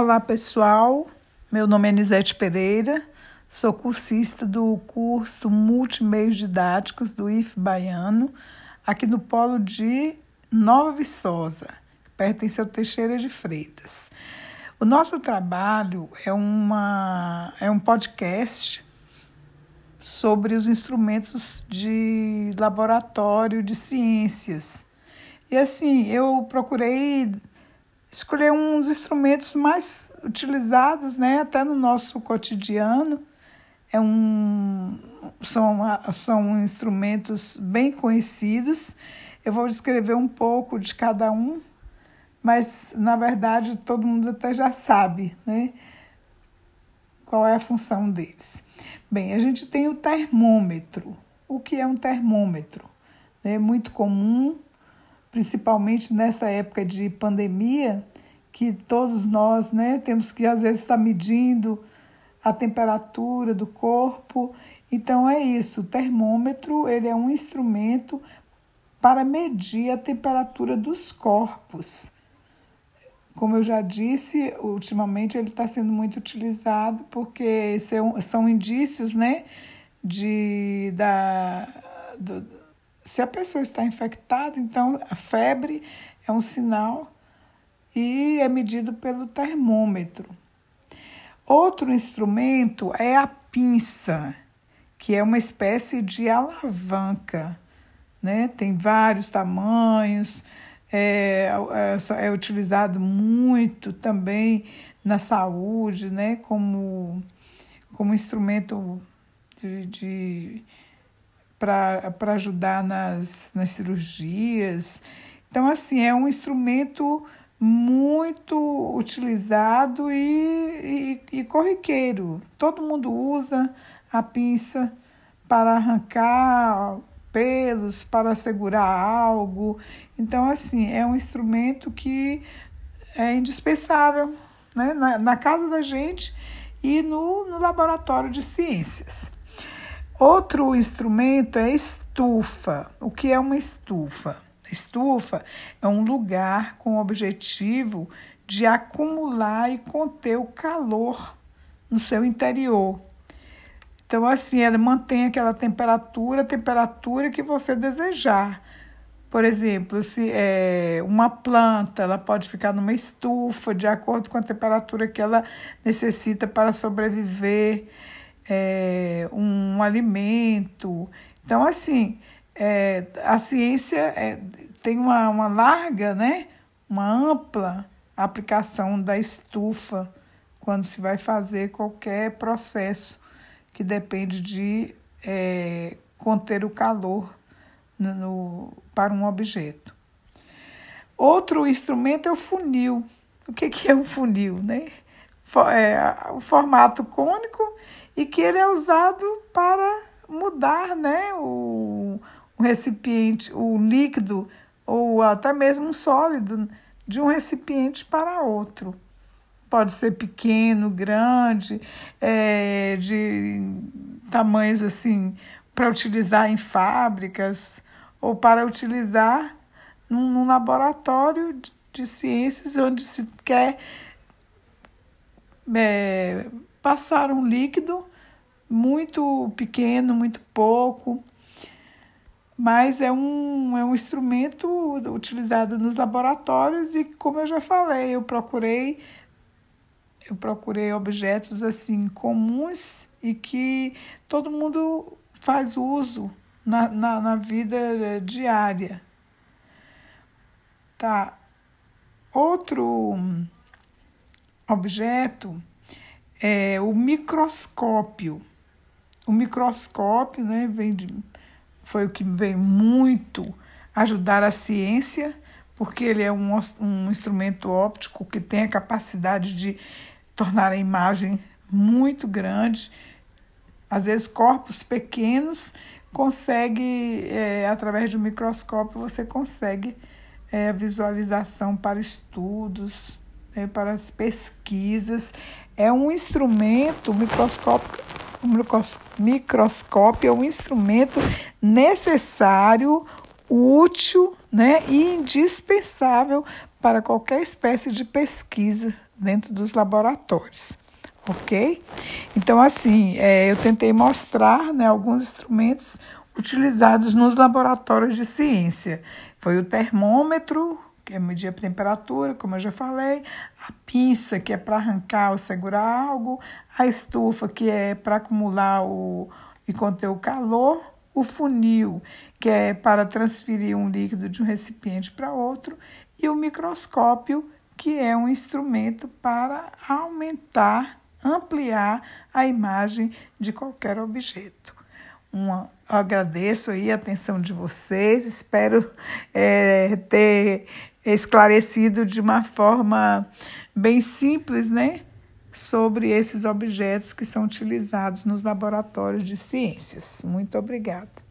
Olá pessoal, meu nome é Nisete Pereira, sou cursista do curso Multimeios Didáticos do IF Baiano, aqui no Polo de Nova Viçosa, que pertence ao Teixeira de Freitas. O nosso trabalho é, uma, é um podcast sobre os instrumentos de laboratório de ciências. E assim, eu procurei escolher um dos instrumentos mais utilizados, né, até no nosso cotidiano. É um, são, são instrumentos bem conhecidos. Eu vou descrever um pouco de cada um, mas na verdade todo mundo até já sabe, né? Qual é a função deles? Bem, a gente tem o termômetro. O que é um termômetro? É muito comum principalmente nessa época de pandemia, que todos nós né, temos que, às vezes, estar medindo a temperatura do corpo. Então, é isso. O termômetro ele é um instrumento para medir a temperatura dos corpos. Como eu já disse, ultimamente ele está sendo muito utilizado porque são, são indícios né, de, da, do, se a pessoa está infectada, então a febre é um sinal e é medido pelo termômetro. Outro instrumento é a pinça, que é uma espécie de alavanca. Né? Tem vários tamanhos, é, é, é utilizado muito também na saúde, né? como, como instrumento de, de para ajudar nas, nas cirurgias. Então, assim, é um instrumento muito utilizado e, e, e corriqueiro. Todo mundo usa a pinça para arrancar pelos, para segurar algo. Então, assim, é um instrumento que é indispensável né? na, na casa da gente e no, no laboratório de ciências. Outro instrumento é estufa. O que é uma estufa? Estufa é um lugar com o objetivo de acumular e conter o calor no seu interior. Então, assim, ela mantém aquela temperatura, a temperatura que você desejar. Por exemplo, se é uma planta, ela pode ficar numa estufa de acordo com a temperatura que ela necessita para sobreviver é, um alimento. Então, assim, é, a ciência é, tem uma, uma larga, né, uma ampla aplicação da estufa quando se vai fazer qualquer processo que depende de é, conter o calor no, no, para um objeto. Outro instrumento é o funil. O que, que é um funil? Né? É, o formato cônico e que ele é usado para mudar né, o, o recipiente, o líquido ou até mesmo um sólido de um recipiente para outro. Pode ser pequeno, grande, é, de tamanhos assim, para utilizar em fábricas ou para utilizar num, num laboratório de, de, ciências onde se quer é, passar um líquido muito pequeno, muito pouco, mas é um, é um instrumento utilizado nos laboratórios e, como eu já falei, eu procurei eu procurei objetos assim comuns e que todo mundo faz uso na, na, na vida diária. Tá. Outro objeto é o microscópio. O microscópio né, vem de, foi o que veio muito ajudar a ciência, porque ele é um, um instrumento óptico que tem a capacidade de tornar a imagem muito grande. Às vezes, corpos pequenos consegue, é, através do microscópio, você consegue é, visualização para estudos, é, para as pesquisas. É um instrumento, microscópio microscópio é um instrumento necessário, útil né, e indispensável para qualquer espécie de pesquisa dentro dos laboratórios, ok? Então, assim, é, eu tentei mostrar né, alguns instrumentos utilizados nos laboratórios de ciência. Foi o termômetro, que é medir a temperatura, como eu já falei, a pinça, que é para arrancar ou segurar algo, a estufa, que é para acumular o, e conter o calor, o funil, que é para transferir um líquido de um recipiente para outro, e o microscópio, que é um instrumento para aumentar, ampliar a imagem de qualquer objeto. Uma, agradeço aí a atenção de vocês, espero é, ter esclarecido de uma forma bem simples, né? Sobre esses objetos que são utilizados nos laboratórios de ciências. Muito obrigada.